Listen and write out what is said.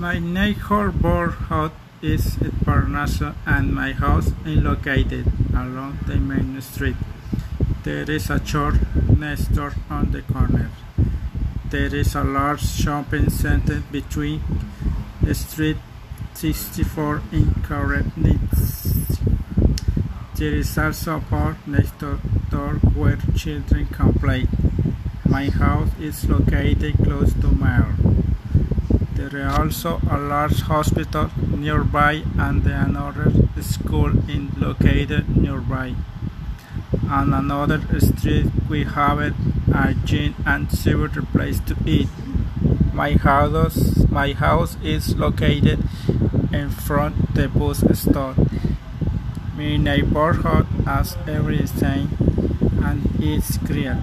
My neighborhood is at Parnassus and my house is located along the main street. There is a church next door on the corner. There is a large shopping center between the Street 64 in Karenitz. There is also a park next door where children can play. My house is located close to Mayor. Also a large hospital nearby and another school is located nearby. On another street we have a gym and several places to eat. My house, my house is located in front the bus stop. My neighborhood has everything and it's great.